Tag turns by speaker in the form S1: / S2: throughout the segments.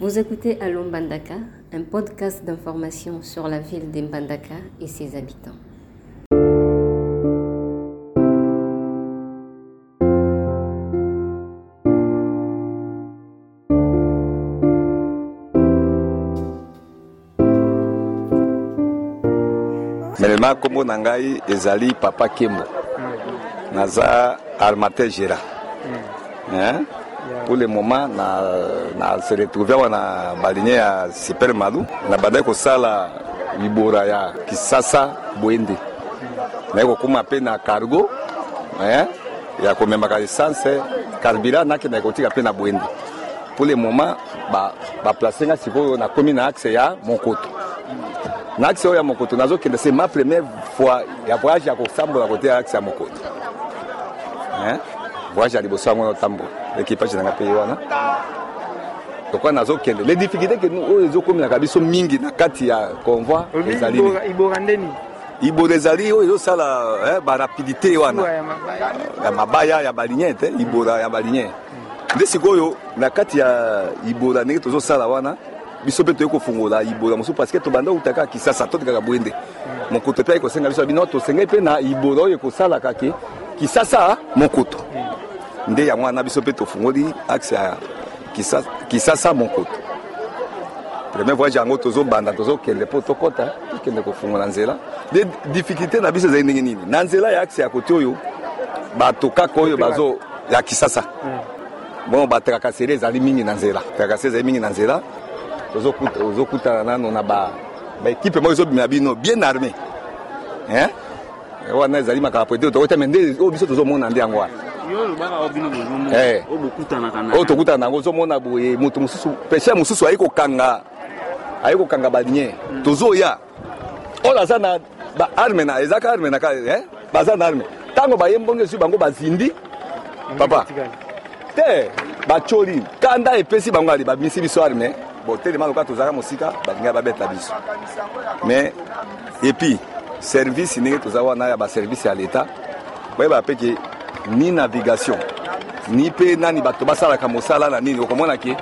S1: Vous écoutez Allo Mbandaka, un podcast d'information sur la ville d'Imbandaka et ses habitants.
S2: Melema, kombo na ngai ezali Papa Kembo. Naza almater gera. Mm. Eh? Pour le moment, na, na se retrouver wana balinye ya Super Malu. Na bandaki kosala libora ya Kisasa Bwende. Mm. Na kokoma pe na cargo. Eh? Ya komemaka essence, carburant nakenda kotika pe na Bwende. Pour le moment ba ba placer nga sikoyo na komi na axe ya Monkoto. Na axe oyo ya Monkoto nazo kende c'est ma première fois ya voyage ya kosambola kote ya axe ya Monkoto. Hein? Voyage ya liboso yango na tambo equipage na nga pe wana. Lokola nazo kende les difficultés que nous oyo ezo komelaka biso mingi na kati ya convoi ezali
S3: nini? Ibora-
S2: ibora nde nini ibola ezali oyo ezosala eh, barapidité wana Ibola ya mabaya. ya mabaya ya balinye te ibola ya balinye nde sikoyo na kati ya ibola ndenge tozosala wana biso mpe toyei kofungola ibola mosusu parce que tobanda kouta kaka kisasa tote kaka boye nde mokoto mpe akosenga biso bino tosengei mpe na ibola oyo ekosalaka ke kisasa mokoto nde yango wana biso mpe tofungoli axe ya kisasa, kisasa mokoto premier voyage yango tozobanda tozokende mpo tokɔta tokende kofungola nzela de difficulté na biso ezali ndenge nini na nzela ya axe ya koti oyo bato kaka oyo bazo ya kisasa bon batrakaseri ezali mingi na nzela trakaseri ezali mingi na nzela ozokutana nano na baekipe moko ezobima bino bien arme wana ezali makambo po ete tokoteme nde oyo biso tozomona nde yango wana eh. oyo tokutana na yango ozomona boye moto mosusu pesher mosusu aye kokanga aye kokanga balinye tozoya oyo aza na ba arme na eza ka arme na ka eh baza na arme tango baye mbonge ezwi bango bazindi papa te bacoli kanda epesi bango ali babimisi biso arme botelema lokola tozalaka mosika balingai babeta biso mais epuis service ndenge toza wana ya baservice ya leta Bayeba pe ke ni navigation ni pe nani bato basalaka mosala na nini okomona ke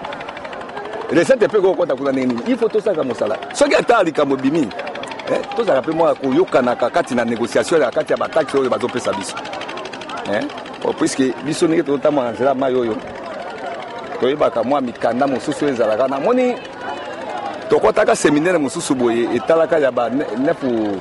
S2: recette pe kokota kuna ndenge nini il faut tosalaka mosala soki ata likambo ebimi eh, tozalaka pe mwa koyokanaka kati na négociation ya kati ya bataxe oyo bazopesa biso eh, oh, puiske biso ndenge tozotambola na nzela mai oyo toyebaka mwa mikanda mosusu oyo ezalaka namoni tokɔtaka seminaire mosusu boye etalaka ya ba nefu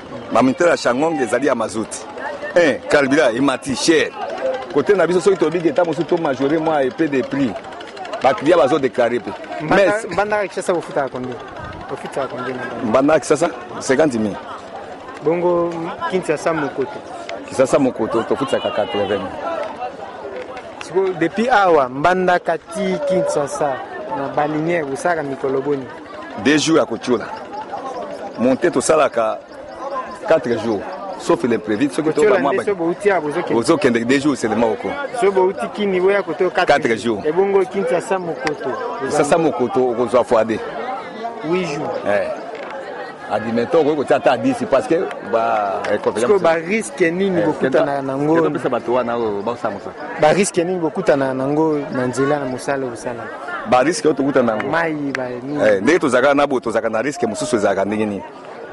S2: Mamitela ya Shangonge ezali ya mazuti. Eh, kalbira emati cher. Kote na biso soki tobiki eta mosusu to majore mwa epe de prix. Bakiliya bazo deklare pe.
S3: Mais mbandaka Kinshasa kofutaka konde? Ofutaka konde na
S2: mbandaka? Mbandaka Kinshasa 50 000.
S3: Bongo Kinshasa mokoto?
S2: Kinshasa mokoto tofutisaka 80 000.
S3: Siko depuis awa mbandaka ti Kinshasa na balinière osalaka mikolo boni?
S2: deux jours ya kotiola monte tosalaka 4 jours sauf l'imprévu soki toba mwa ozokende deux jours selema oko
S3: so bouti kini boya koto
S2: 4 jours
S3: ebongo kinshasa mokoto
S2: sasa mokoto okozwa foide
S3: 8 jours
S2: eh. adimento okoki kotia ata 10 parce que
S3: bariske nini eh,
S2: bokutana nango bato wana oyo baosamosa
S3: bariske nini bokutana nango na nzela na mosala osalaka
S2: ba risque oyo tokuta na
S3: yango mayi ba nini eh,
S2: ndenge tozalaka na boye tozalaka na risque mosusu ezalaka ndenge nini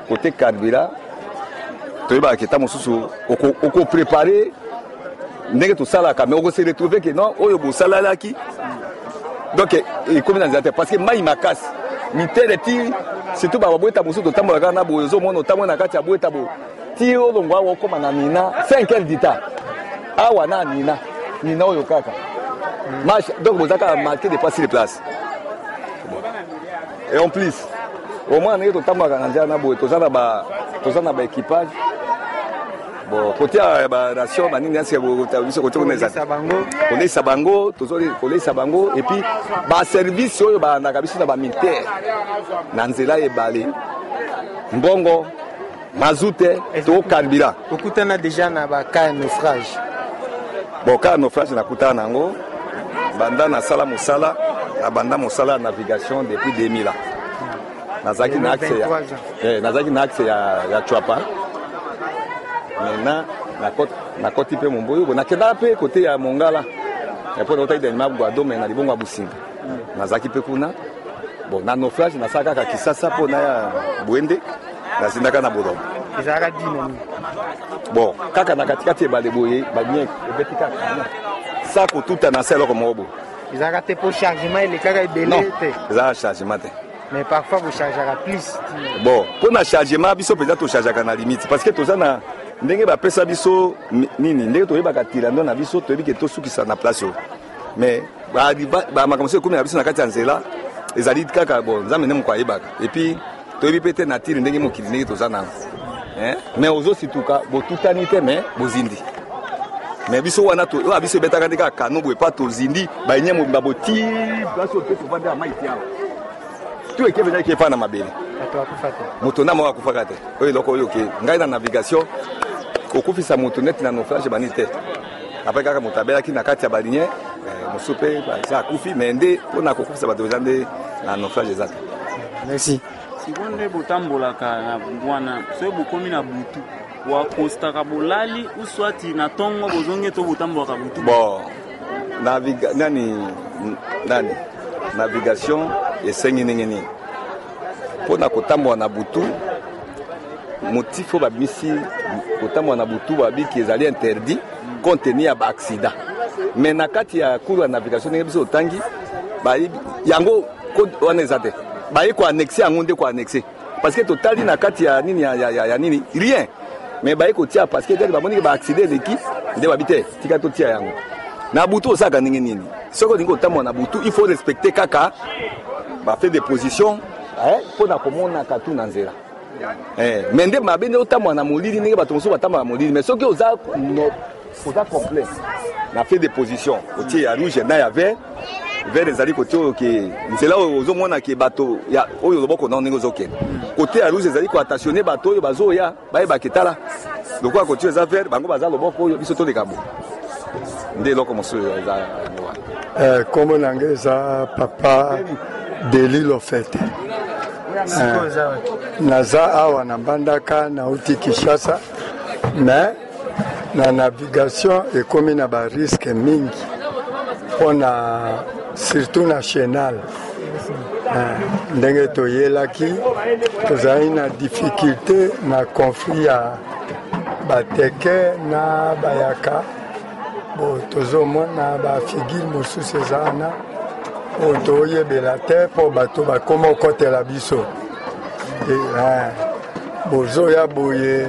S2: kote carburant toyebaka kita mosusu okoprepare ndenge tosalaka mais okose retrouve ke non oyo bosalalaki donc ekomi na nzela te parce que mai makasi mitele ti surtout bababweta mosusu totambolaka na boye ozomona otambola na kati ya bweta boye ti olongwa awa okoma na nina 5 heures du temps awa na nina nina oyo kaka match donc boza kaka marqué de place sur place et en plus au moins ndenge totambolaka na nzela na boye toza na ba toza na ba équipage bon kotia ba ration ba nini nasi biso kotia kuna eza koleisa bango tozoli koleisa bango et puis ba service oyo balandaka biso na ba militaire na nzela ebale mbongo Mazout te, to carburant.
S3: Okutana deja na ba cas ya naufrage?
S2: Bon, cas ya naufrage nakutana na yango banda nasala mosala na banda mosala ya navigation depuis 2000 ans. Nazalaki na axe ya eh, nazalaki na axe ya ya Chwapa. Maintenant nakoti nakoti pe Momboyo, bon nakendaka pe kote ya Mongala. Ya po nautaki dernier mabwa dome na libongo ya Businga. Nazalaki pe kuna. Bon, na naufrage nasalaka kaka Kisasa po na ya Bwende. nazindaka na bolombo
S3: ezalaka dino nini
S2: bon kaka na katikati ebale boye banieke ebeti kaka sa kotuta na se eloko moko boye
S3: ezalaka te mpo chargement elekaka ebele te
S2: ezalaka chargement te
S3: mais parfois bochargeaka plus
S2: bon mpo na chargement biso mpenza tochargeaka na limite parce que toza na ndenge bapesa biso nini ndenge toyebaka tilando na biso toyebi ke tosukisa na place oyo mais bamakambo so ekomi na biso na kati ya nzela ezali kaka bon nzambe nde moko ayebaka epuis toyebi mpe te natire ndenge mokili ndenge toza nango eh? me ozosituka botutani te me bozindi me biso wana oyo biso ebetaka nde kaka kano boye pa tozindi bainye mobimba boti place oyo mpe tovandi ya mai te awa to eke mpenza ekepa na mabele moto na moko akufaka te oyo eloko oyo oke ngai na navigation kokufisa moto neti na naufrage bani te apres kaka moto abelaki na kati ya balinye eh, mosusu mpe esi akufi me nde mpo na kokufisa bato eza nde na naufrage eza te
S3: merci
S4: sikoyo nde botambolaka na wana soki bokomi na butu wakostaka bolali uswati na ntongo bozongi to botambolaka butu
S2: bon naviga nani nani navigation esengi ndenge nini mpo na kotambola na butu motif oyo babimisi kotambola na butu babiki ezali interdit compte tenu ya baaccident mais na kati ya cour ya navigation ndenge biso otangi yango code wana eza te baye koannexe yango nde koannexe parce que totali na kati ya nini ya, ya, ya, ya nini rien mais baye kotia parce que ba moni ke ba accident eleki nde babi te tika totia yango na butu osaka ndenge nini soki olingi kotambola na butu il faut respecter kaka ba fait des positions eh, mpo na komonaka tu na nzela eh, mais nde mabe nde otambola na molili ndenge bato mosusu batambola na molili mais soki oza oza complet na fait de position otie ya rouge na ya vert vert ezali kote oyo ke nzela oyo ozomona ke bato oyo loboko nao ndenge ozokende kote ya rouge ezali koatasione bato oyo bazoya bayebaka etala lokola koti eza vert bango baza loboko oyo biso toleka bo nde eloko mosusu eza yango wana
S5: eh, nkombo na ngai eza papa deli lofete
S3: eh,
S5: naza awa na mbandaka nauti kinshasa mais Na navigation ekomi na ba risque mingi mpona surtout na chenal eh, ndenge toyelaki tozali na difficulté na conflit ya bateke na bayaka bo tozomona bafigure mosusu eza wana oyo toyebela te mpo bato bakoma okotela biso eh, bozoya boye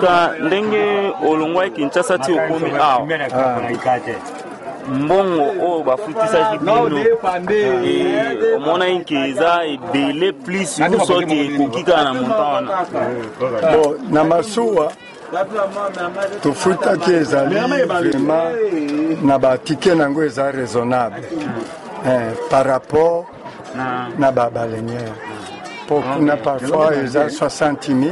S4: Ka ndenge olongwaki Kinshasa ti okomi awa mbongo oyo bafutisaki bino eh, omonaki ke eza ebele plus yo soki ekoki kaka na monta wana
S5: bon na masuwa tofutaki ezali vraiment na batike na yango eza raisonnable eh, par rapport
S4: na
S5: ba baleinière mpo kuna parfois eza 60 mi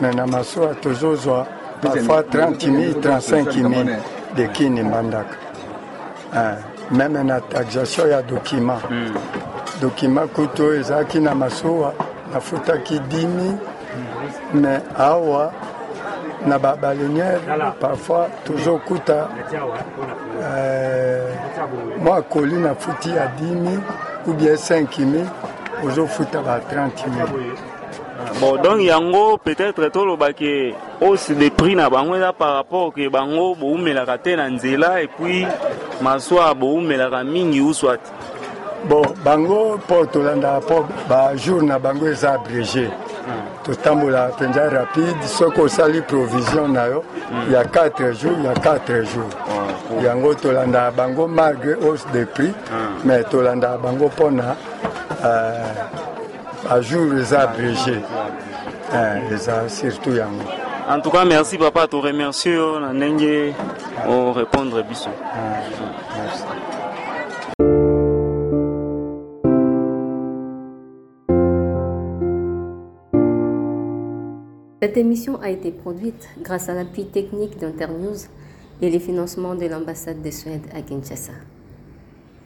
S5: mais na masuwa tozozwa parfois 30 mi 35 mi de kini mbandaka meme na taxation ya document document kutu oyo ezalaki na masuwa nafutaki dimi me awa na ba baleniere parfois tozokuta euh, mwa koli na futi ya dimi ou bien 5000 ozofuta ba 30000
S4: bon donc yango peut-être toloba ke hausse de prix na bango eza par rapport ke bango bowumelaka te na nzela epuis maswa bowumelaka mingi uswat
S5: Bon, bango po tolanda po ba jour na bango eza abrege totambola mpenza rapide soki osali provision na yo hmm. ya 4 jours ya 4 jours ah, yango tolandaka bango malgré hausse de prix ah. mais tolandaka bango mpona euh, ba jour eza abrége eh, eza surtout yango
S4: en tout cas merci papa to remercie yo na ndenge o répondre biso ah,
S5: merci.
S1: Cette émission a été produite grâce à l'appui technique d'Internews et les financements de l'ambassade de Suède à Kinshasa.